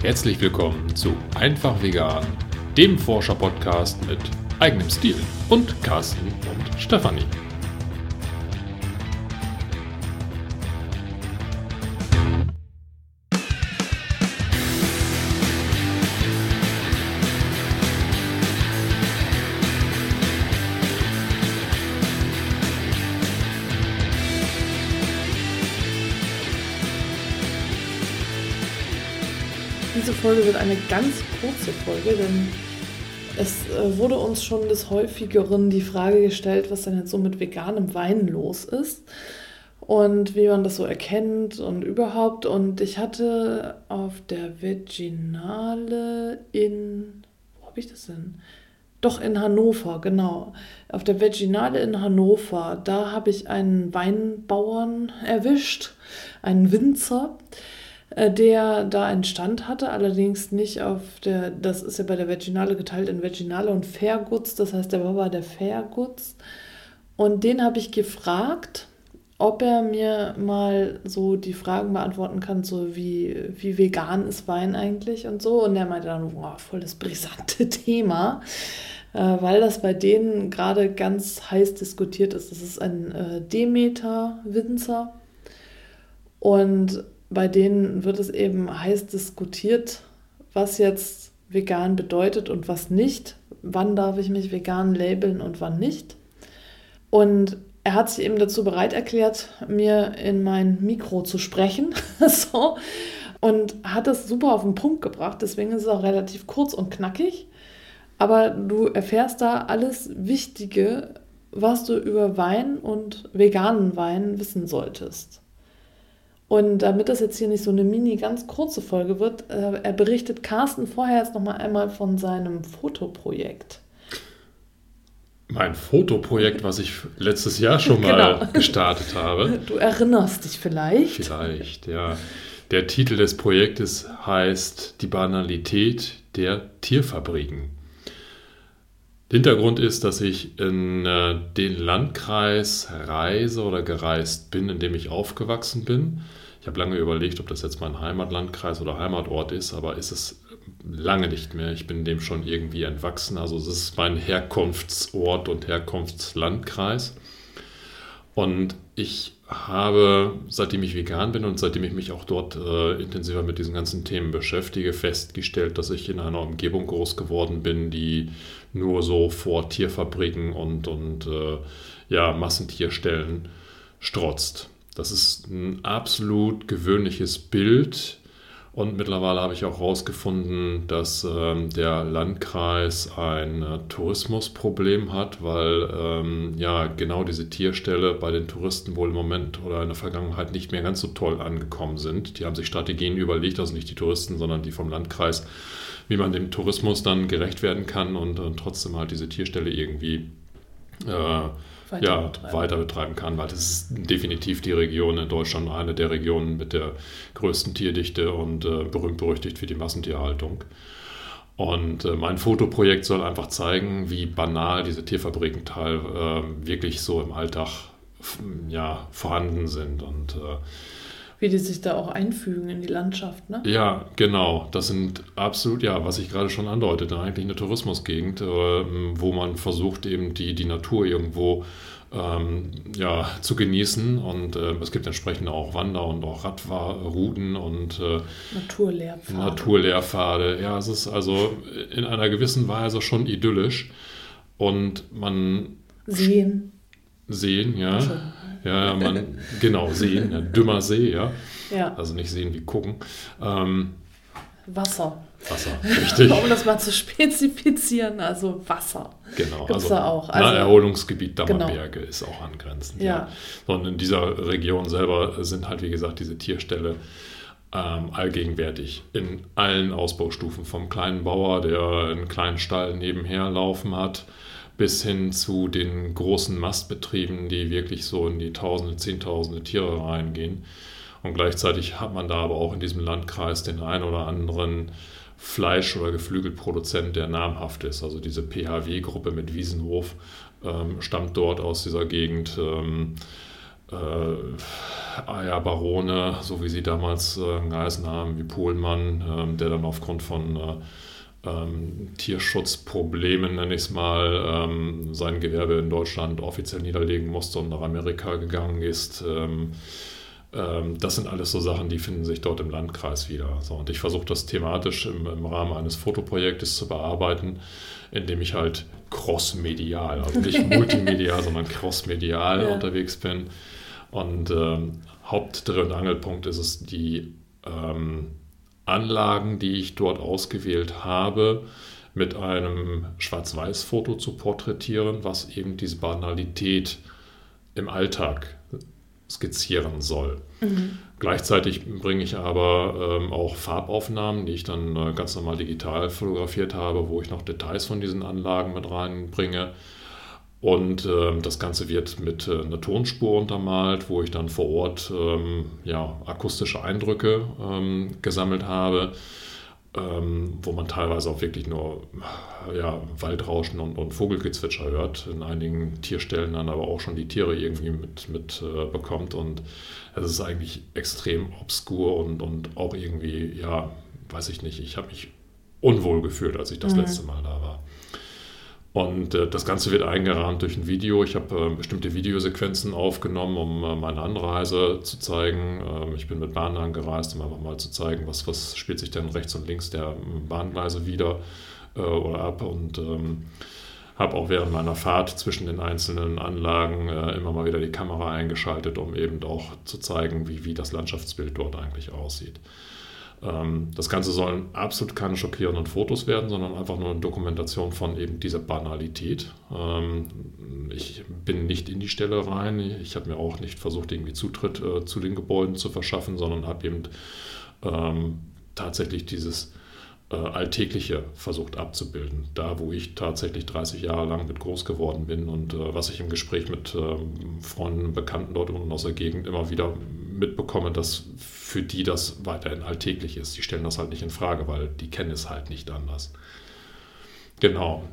Herzlich willkommen zu Einfach Vegan, dem Forscher-Podcast mit eigenem Stil und Carsten und Stefanie. Diese Folge wird eine ganz kurze Folge, denn es äh, wurde uns schon des Häufigeren die Frage gestellt, was denn jetzt so mit veganem Wein los ist und wie man das so erkennt und überhaupt. Und ich hatte auf der Veginale in, wo habe ich das denn? Doch in Hannover, genau. Auf der Veginale in Hannover, da habe ich einen Weinbauern erwischt, einen Winzer der da einen Stand hatte, allerdings nicht auf der, das ist ja bei der Veginale geteilt in Veginale und Fairguts, das heißt, der war bei der Fairguts. Und den habe ich gefragt, ob er mir mal so die Fragen beantworten kann, so wie, wie vegan ist Wein eigentlich und so. Und er meinte dann, wow, voll das brisante Thema, äh, weil das bei denen gerade ganz heiß diskutiert ist. Das ist ein äh, Demeter-Winzer. Und bei denen wird es eben heiß diskutiert, was jetzt vegan bedeutet und was nicht. Wann darf ich mich vegan labeln und wann nicht. Und er hat sich eben dazu bereit erklärt, mir in mein Mikro zu sprechen. so. Und hat das super auf den Punkt gebracht. Deswegen ist es auch relativ kurz und knackig. Aber du erfährst da alles Wichtige, was du über Wein und veganen Wein wissen solltest. Und damit das jetzt hier nicht so eine mini, ganz kurze Folge wird, äh, er berichtet Carsten vorher jetzt nochmal einmal von seinem Fotoprojekt. Mein Fotoprojekt, was ich letztes Jahr schon mal genau. gestartet habe. Du erinnerst dich vielleicht. Vielleicht, ja. Der Titel des Projektes heißt Die Banalität der Tierfabriken. Hintergrund ist, dass ich in äh, den Landkreis reise oder gereist bin, in dem ich aufgewachsen bin. Ich habe lange überlegt, ob das jetzt mein Heimatlandkreis oder Heimatort ist, aber ist es lange nicht mehr. Ich bin dem schon irgendwie entwachsen. Also es ist mein Herkunftsort und Herkunftslandkreis. Und ich habe, seitdem ich vegan bin und seitdem ich mich auch dort äh, intensiver mit diesen ganzen Themen beschäftige, festgestellt, dass ich in einer Umgebung groß geworden bin, die nur so vor Tierfabriken und, und äh, ja, Massentierstellen strotzt. Das ist ein absolut gewöhnliches Bild und mittlerweile habe ich auch herausgefunden, dass ähm, der Landkreis ein äh, Tourismusproblem hat, weil ähm, ja genau diese Tierställe bei den Touristen wohl im Moment oder in der Vergangenheit nicht mehr ganz so toll angekommen sind. Die haben sich Strategien überlegt, also nicht die Touristen, sondern die vom Landkreis, wie man dem Tourismus dann gerecht werden kann und, und trotzdem halt diese Tierställe irgendwie äh, weiter, ja, betreiben. weiter betreiben kann, weil das ist definitiv die Region in Deutschland, eine der Regionen mit der größten Tierdichte und äh, berühmt-berüchtigt für die Massentierhaltung. Und äh, mein Fotoprojekt soll einfach zeigen, wie banal diese Tierfabriken teil äh, wirklich so im Alltag ja, vorhanden sind. Und äh, wie die sich da auch einfügen in die Landschaft, ne? Ja, genau. Das sind absolut, ja, was ich gerade schon andeutete, eigentlich eine Tourismusgegend, äh, wo man versucht, eben die, die Natur irgendwo ähm, ja, zu genießen. Und äh, es gibt entsprechend auch Wander- und auch Radrouten und äh, Naturlehrpfade. Naturlehrpfade. Ja, es ist also in einer gewissen Weise schon idyllisch. Und man. Sehen. Sehen, ja. Ja, man, genau, sehen, ja, dümmer See, ja. ja. Also nicht sehen wie gucken. Ähm, Wasser. Wasser, richtig. um das mal zu spezifizieren, also Wasser. Genau, Gibt's also da auch. Also, Erholungsgebiet Dammerberge genau. ist auch angrenzend. Ja. ja. Und in dieser Region selber sind halt, wie gesagt, diese Tierställe ähm, allgegenwärtig in allen Ausbaustufen. Vom kleinen Bauer, der einen kleinen Stall nebenher laufen hat, bis hin zu den großen Mastbetrieben, die wirklich so in die Tausende, Zehntausende Tiere reingehen. Und gleichzeitig hat man da aber auch in diesem Landkreis den einen oder anderen Fleisch- oder Geflügelproduzent, der namhaft ist. Also diese PHW-Gruppe mit Wiesenhof ähm, stammt dort aus dieser Gegend. Ähm, äh, Eierbarone, so wie sie damals äh, geheißen haben, wie Pohlmann, äh, der dann aufgrund von äh, ähm, Tierschutzproblemen, nenne ich es mal, ähm, sein Gewerbe in Deutschland offiziell niederlegen musste und nach Amerika gegangen ist. Ähm, ähm, das sind alles so Sachen, die finden sich dort im Landkreis wieder. So, und ich versuche das thematisch im, im, Rahmen eines Fotoprojektes zu bearbeiten, indem ich halt crossmedial, also nicht multimedial, sondern crossmedial ja. unterwegs bin. Und ähm, Hauptdreh- und Angelpunkt ist es, die ähm, Anlagen, die ich dort ausgewählt habe, mit einem Schwarz-Weiß-Foto zu porträtieren, was eben diese Banalität im Alltag skizzieren soll. Mhm. Gleichzeitig bringe ich aber ähm, auch Farbaufnahmen, die ich dann äh, ganz normal digital fotografiert habe, wo ich noch Details von diesen Anlagen mit reinbringe. Und äh, das Ganze wird mit äh, einer Tonspur untermalt, wo ich dann vor Ort ähm, ja, akustische Eindrücke ähm, gesammelt habe, ähm, wo man teilweise auch wirklich nur ja, Waldrauschen und, und, Vogelgezwitscher hört. In einigen Tierstellen dann aber auch schon die Tiere irgendwie mit, mit äh, bekommt. Und es ist eigentlich extrem obskur und, und auch irgendwie, ja, weiß ich nicht, ich habe mich unwohl gefühlt, als ich das mhm. letzte Mal da war. Und äh, das Ganze wird eingerahmt durch ein Video. Ich habe äh, bestimmte Videosequenzen aufgenommen, um äh, meine Anreise zu zeigen. Ähm, ich bin mit Bahn angereist, um einfach mal zu zeigen, was, was spielt sich denn rechts und links der ähm, Bahngleise wieder äh, oder ab. Und ähm, habe auch während meiner Fahrt zwischen den einzelnen Anlagen äh, immer mal wieder die Kamera eingeschaltet, um eben auch zu zeigen, wie, wie das Landschaftsbild dort eigentlich aussieht. Ähm, das Ganze sollen absolut keine schockierenden Fotos werden, sondern einfach nur eine Dokumentation von eben dieser Banalität. Ähm, ich bin nicht in die Stelle rein. Ich habe mir auch nicht versucht, irgendwie Zutritt äh, zu den Gebäuden zu verschaffen, sondern habe eben ähm, tatsächlich dieses äh, Alltägliche versucht abzubilden. Da, wo ich tatsächlich 30 Jahre lang mit groß geworden bin und äh, was ich im Gespräch mit Freunden und Bekannten dort unten aus der Gegend immer wieder mitbekomme, dass für die das weiterhin alltäglich ist. Die stellen das halt nicht in Frage, weil die kennen es halt nicht anders. Genau.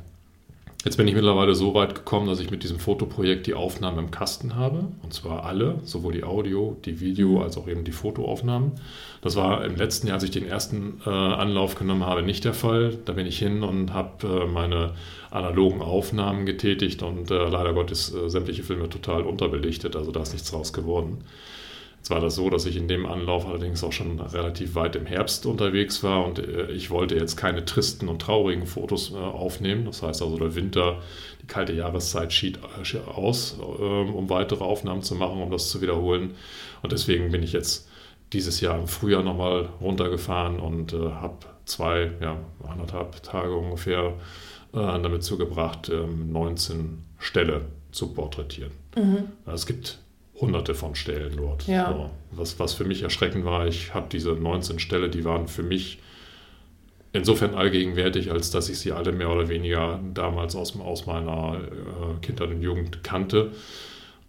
Jetzt bin ich mittlerweile so weit gekommen, dass ich mit diesem Fotoprojekt die Aufnahmen im Kasten habe. Und zwar alle, sowohl die Audio, die Video als auch eben die Fotoaufnahmen. Das war im letzten Jahr, als ich den ersten äh, Anlauf genommen habe, nicht der Fall. Da bin ich hin und habe äh, meine analogen Aufnahmen getätigt und äh, leider Gottes äh, sämtliche Filme total unterbelichtet. Also da ist nichts draus geworden. Jetzt war das so, dass ich in dem Anlauf allerdings auch schon relativ weit im Herbst unterwegs war und äh, ich wollte jetzt keine tristen und traurigen Fotos äh, aufnehmen. Das heißt also, der Winter, die kalte Jahreszeit schied äh, aus, ähm, um weitere Aufnahmen zu machen, um das zu wiederholen. Und deswegen bin ich jetzt dieses Jahr im Frühjahr nochmal runtergefahren und habe zwei, ja, anderthalb Tage ungefähr damit zugebracht, 19 ähm, Ställe zu porträtieren. Mhm. Es gibt hunderte von Stellen dort. Ja. So, was, was für mich erschreckend war, ich habe diese 19 Ställe, die waren für mich insofern allgegenwärtig, als dass ich sie alle mehr oder weniger damals aus, aus meiner äh, Kindheit und Jugend kannte.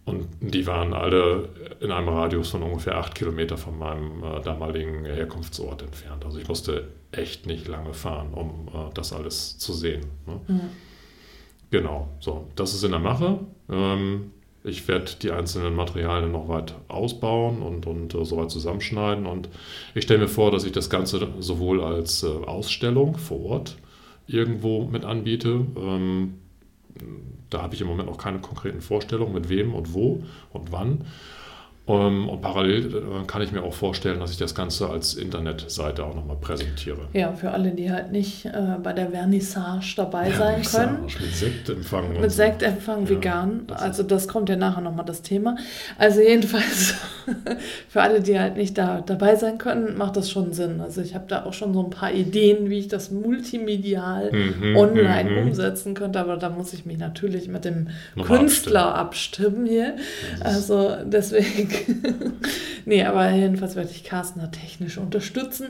Und die waren alle in einem Radius von ungefähr acht Kilometer von meinem äh, damaligen Herkunftsort entfernt. Also ich musste echt nicht lange fahren, um äh, das alles zu sehen. Ne? Mhm. Genau, so, das ist in der Mache. Ähm, ich werde die einzelnen Materialien noch weit ausbauen und, und äh, soweit zusammenschneiden. Und ich stelle mir vor, dass ich das Ganze sowohl als äh, Ausstellung vor Ort irgendwo mit anbiete. Ähm, da habe ich im Moment noch keine konkreten Vorstellungen, mit wem und wo und wann. Ähm, und parallel äh, kann ich mir auch vorstellen, dass ich das Ganze als Internetseite auch nochmal präsentiere. Ja, für alle, die halt nicht äh, bei der Vernissage dabei sein können. Mit Sektempfang. Mit Sektempfang ja, vegan. Das also das kommt ja nachher nochmal das Thema. Also jedenfalls für alle, die halt nicht da dabei sein können, macht das schon Sinn. Also ich habe da auch schon so ein paar Ideen, wie ich das multimedial mhm, online mhm. umsetzen könnte. Aber da muss ich mich natürlich mit dem Künstler abstimmen, abstimmen hier. Also deswegen nee, aber jedenfalls werde ich Carsten da technisch unterstützen,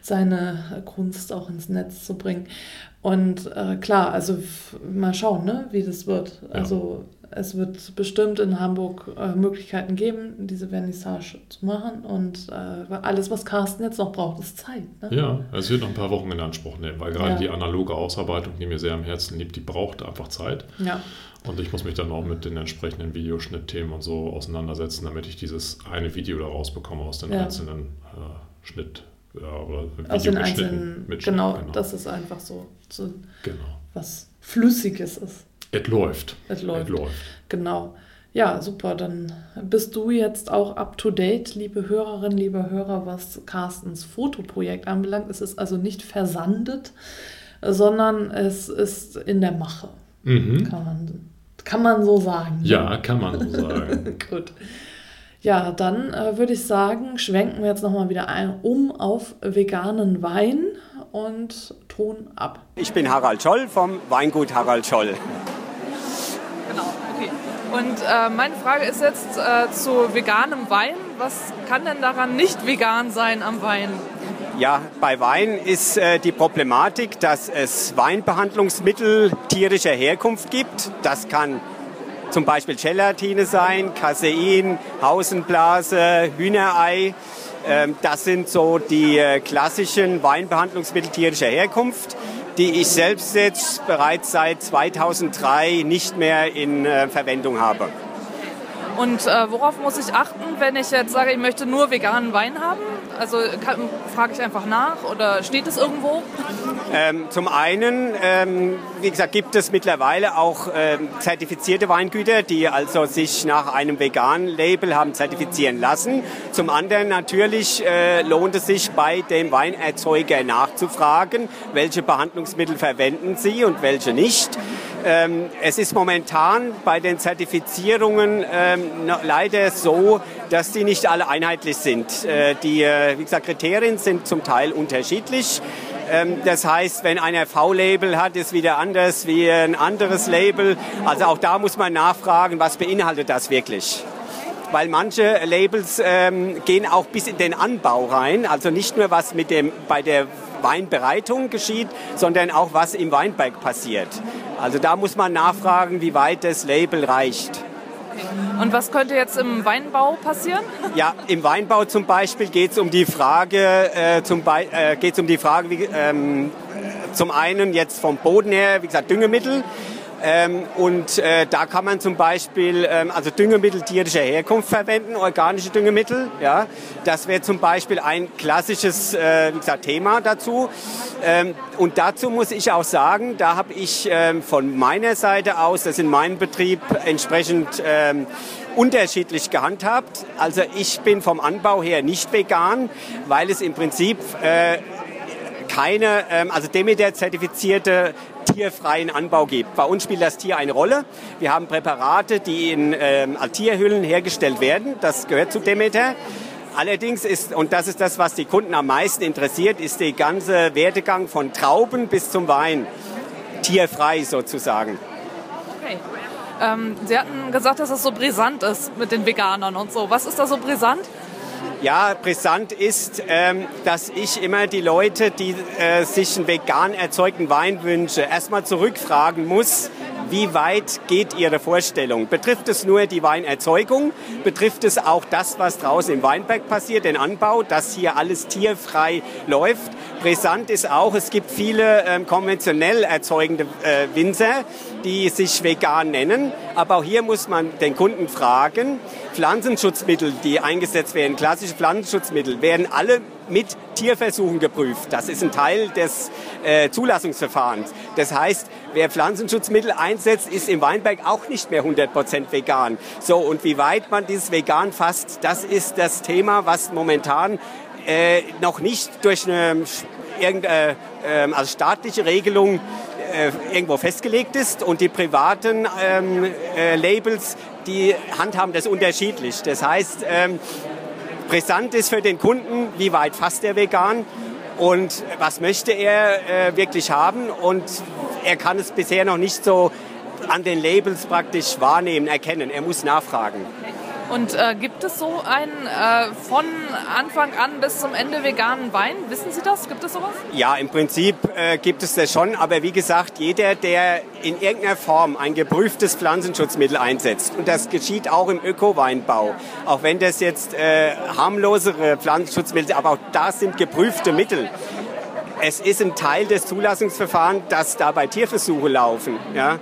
seine Kunst auch ins Netz zu bringen. Und äh, klar, also mal schauen, ne, wie das wird. Ja. Also es wird bestimmt in Hamburg äh, Möglichkeiten geben, diese Vernissage zu machen. Und äh, alles, was Carsten jetzt noch braucht, ist Zeit. Ne? Ja, es wird noch ein paar Wochen in Anspruch nehmen, weil gerade ja. die analoge Ausarbeitung, die mir sehr am Herzen liegt, die braucht einfach Zeit. Ja. Und ich muss mich dann auch mit den entsprechenden Videoschnittthemen und so auseinandersetzen, damit ich dieses eine Video da rausbekomme aus den ja. einzelnen äh, Schnitt ja, oder aus den einzelnen genau, genau, das ist einfach so, so genau. was Flüssiges ist. Es läuft. Es läuft. läuft. Genau. Ja, super. Dann bist du jetzt auch up to date, liebe Hörerinnen, liebe Hörer, was Carstens Fotoprojekt anbelangt. Es ist also nicht versandet, sondern es ist in der Mache. Mhm. Kann, man, kann man so sagen. Ja, kann man so sagen. Gut. Ja, dann äh, würde ich sagen, schwenken wir jetzt nochmal wieder ein, um auf veganen Wein und Ton ab. Ich bin Harald Scholl vom Weingut Harald Scholl. Genau, okay. Und äh, meine Frage ist jetzt äh, zu veganem Wein. Was kann denn daran nicht vegan sein am Wein? Ja, bei Wein ist äh, die Problematik, dass es Weinbehandlungsmittel tierischer Herkunft gibt. Das kann zum Beispiel Gelatine sein, Casein, Hausenblase, Hühnerei. Ähm, das sind so die äh, klassischen Weinbehandlungsmittel tierischer Herkunft, die ich selbst jetzt bereits seit 2003 nicht mehr in äh, Verwendung habe. Und äh, worauf muss ich achten, wenn ich jetzt sage, ich möchte nur veganen Wein haben? Also frage ich einfach nach oder steht es irgendwo? Ähm, zum einen, ähm, wie gesagt, gibt es mittlerweile auch ähm, zertifizierte Weingüter, die also sich nach einem veganen Label haben zertifizieren lassen. Zum anderen natürlich äh, lohnt es sich bei dem Weinerzeuger nachzufragen, welche Behandlungsmittel verwenden sie und welche nicht. Ähm, es ist momentan bei den Zertifizierungen ähm, leider so, dass die nicht alle einheitlich sind. Äh, die, äh, wie gesagt, Kriterien sind zum Teil unterschiedlich. Ähm, das heißt, wenn einer V-Label hat, ist wieder anders wie ein anderes Label. Also auch da muss man nachfragen, was beinhaltet das wirklich weil manche Labels ähm, gehen auch bis in den Anbau rein, also nicht nur was mit dem bei der Weinbereitung geschieht, sondern auch was im Weinberg passiert. Also da muss man nachfragen, wie weit das Label reicht. Und was könnte jetzt im Weinbau passieren? Ja, im Weinbau zum Beispiel geht es um die Frage, äh, zum äh, geht's um die Frage, wie, ähm, zum einen jetzt vom Boden her, wie gesagt, Düngemittel. Ähm, und äh, da kann man zum Beispiel ähm, also Düngemittel tierischer Herkunft verwenden, organische Düngemittel. Ja, das wäre zum Beispiel ein klassisches äh, gesagt, Thema dazu. Ähm, und dazu muss ich auch sagen, da habe ich ähm, von meiner Seite aus, das in meinem Betrieb entsprechend ähm, unterschiedlich gehandhabt. Also ich bin vom Anbau her nicht vegan, weil es im Prinzip äh, keine, ähm, also Demeter-zertifizierte tierfreien Anbau gibt. Bei uns spielt das Tier eine Rolle. Wir haben Präparate, die in ähm, Tierhüllen hergestellt werden. Das gehört zu Demeter. Allerdings ist, und das ist das, was die Kunden am meisten interessiert, ist der ganze Werdegang von Trauben bis zum Wein. Tierfrei sozusagen. Okay. Ähm, Sie hatten gesagt, dass es so brisant ist mit den Veganern und so. Was ist da so brisant? Ja, brisant ist, ähm, dass ich immer die Leute, die äh, sich einen vegan erzeugten Wein wünschen, erstmal zurückfragen muss, wie weit geht Ihre Vorstellung? Betrifft es nur die Weinerzeugung? Betrifft es auch das, was draußen im Weinberg passiert, den Anbau, dass hier alles tierfrei läuft? Brisant ist auch, es gibt viele ähm, konventionell erzeugende äh, Winzer, die sich vegan nennen. Aber auch hier muss man den Kunden fragen, Pflanzenschutzmittel, die eingesetzt werden, klassische Pflanzenschutzmittel, werden alle mit Tierversuchen geprüft. Das ist ein Teil des äh, Zulassungsverfahrens. Das heißt, wer Pflanzenschutzmittel einsetzt, ist im Weinberg auch nicht mehr 100% vegan. So, und wie weit man dieses vegan fasst, das ist das Thema, was momentan äh, noch nicht durch eine irgendeine äh, also staatliche Regelung äh, irgendwo festgelegt ist und die privaten ähm, äh, Labels, die handhaben das unterschiedlich. Das heißt, ähm, brisant ist für den Kunden, wie weit fasst er vegan und was möchte er äh, wirklich haben und er kann es bisher noch nicht so an den Labels praktisch wahrnehmen, erkennen. Er muss nachfragen. Und äh, gibt es so einen äh, von Anfang an bis zum Ende veganen Wein? Wissen Sie das? Gibt es sowas? Ja, im Prinzip äh, gibt es das schon. Aber wie gesagt, jeder, der in irgendeiner Form ein geprüftes Pflanzenschutzmittel einsetzt, und das geschieht auch im Öko-Weinbau, auch wenn das jetzt äh, harmlosere Pflanzenschutzmittel, aber auch das sind geprüfte Mittel es ist ein Teil des Zulassungsverfahrens, dass dabei Tierversuche laufen. Ja?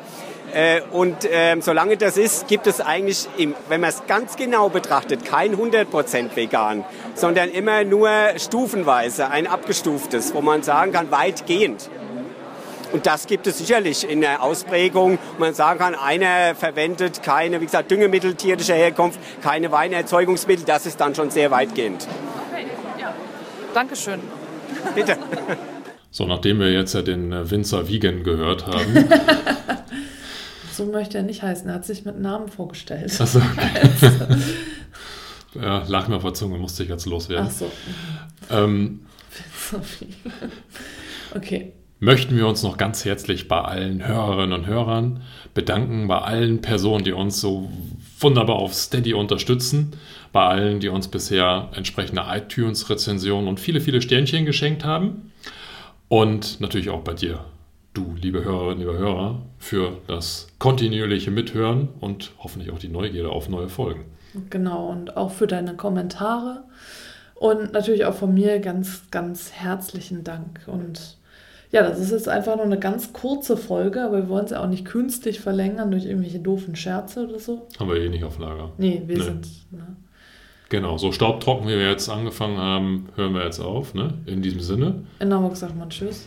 Äh, und äh, solange das ist, gibt es eigentlich, wenn man es ganz genau betrachtet, kein 100% vegan, sondern immer nur stufenweise, ein abgestuftes, wo man sagen kann, weitgehend. Und das gibt es sicherlich in der Ausprägung. wo Man sagen kann, einer verwendet keine, wie gesagt, Düngemittel tierischer Herkunft, keine Weinerzeugungsmittel. Das ist dann schon sehr weitgehend. Okay, ja. Dankeschön. Bitte. So, nachdem wir jetzt ja den Winzer Wiegen gehört haben. so möchte er nicht heißen. Er hat sich mit Namen vorgestellt. Achso, okay. ja, lag mir auf der Zunge, musste ich jetzt loswerden. Ach so. Ähm, okay. Möchten wir uns noch ganz herzlich bei allen Hörerinnen und Hörern bedanken, bei allen Personen, die uns so wunderbar auf Steady unterstützen, bei allen, die uns bisher entsprechende iTunes-Rezensionen und viele, viele Sternchen geschenkt haben. Und natürlich auch bei dir, du, liebe Hörerinnen, liebe Hörer, für das kontinuierliche Mithören und hoffentlich auch die Neugierde auf neue Folgen. Genau, und auch für deine Kommentare. Und natürlich auch von mir ganz, ganz herzlichen Dank. Und ja, das ist jetzt einfach nur eine ganz kurze Folge, aber wir wollen es ja auch nicht künstlich verlängern durch irgendwelche doofen Scherze oder so. Haben wir eh nicht auf Lager. Nee, wir nee. sind. Ne? Genau, so staubtrocken, wie wir jetzt angefangen haben, hören wir jetzt auf. Ne? In diesem Sinne. In Hamburg sagt man Tschüss.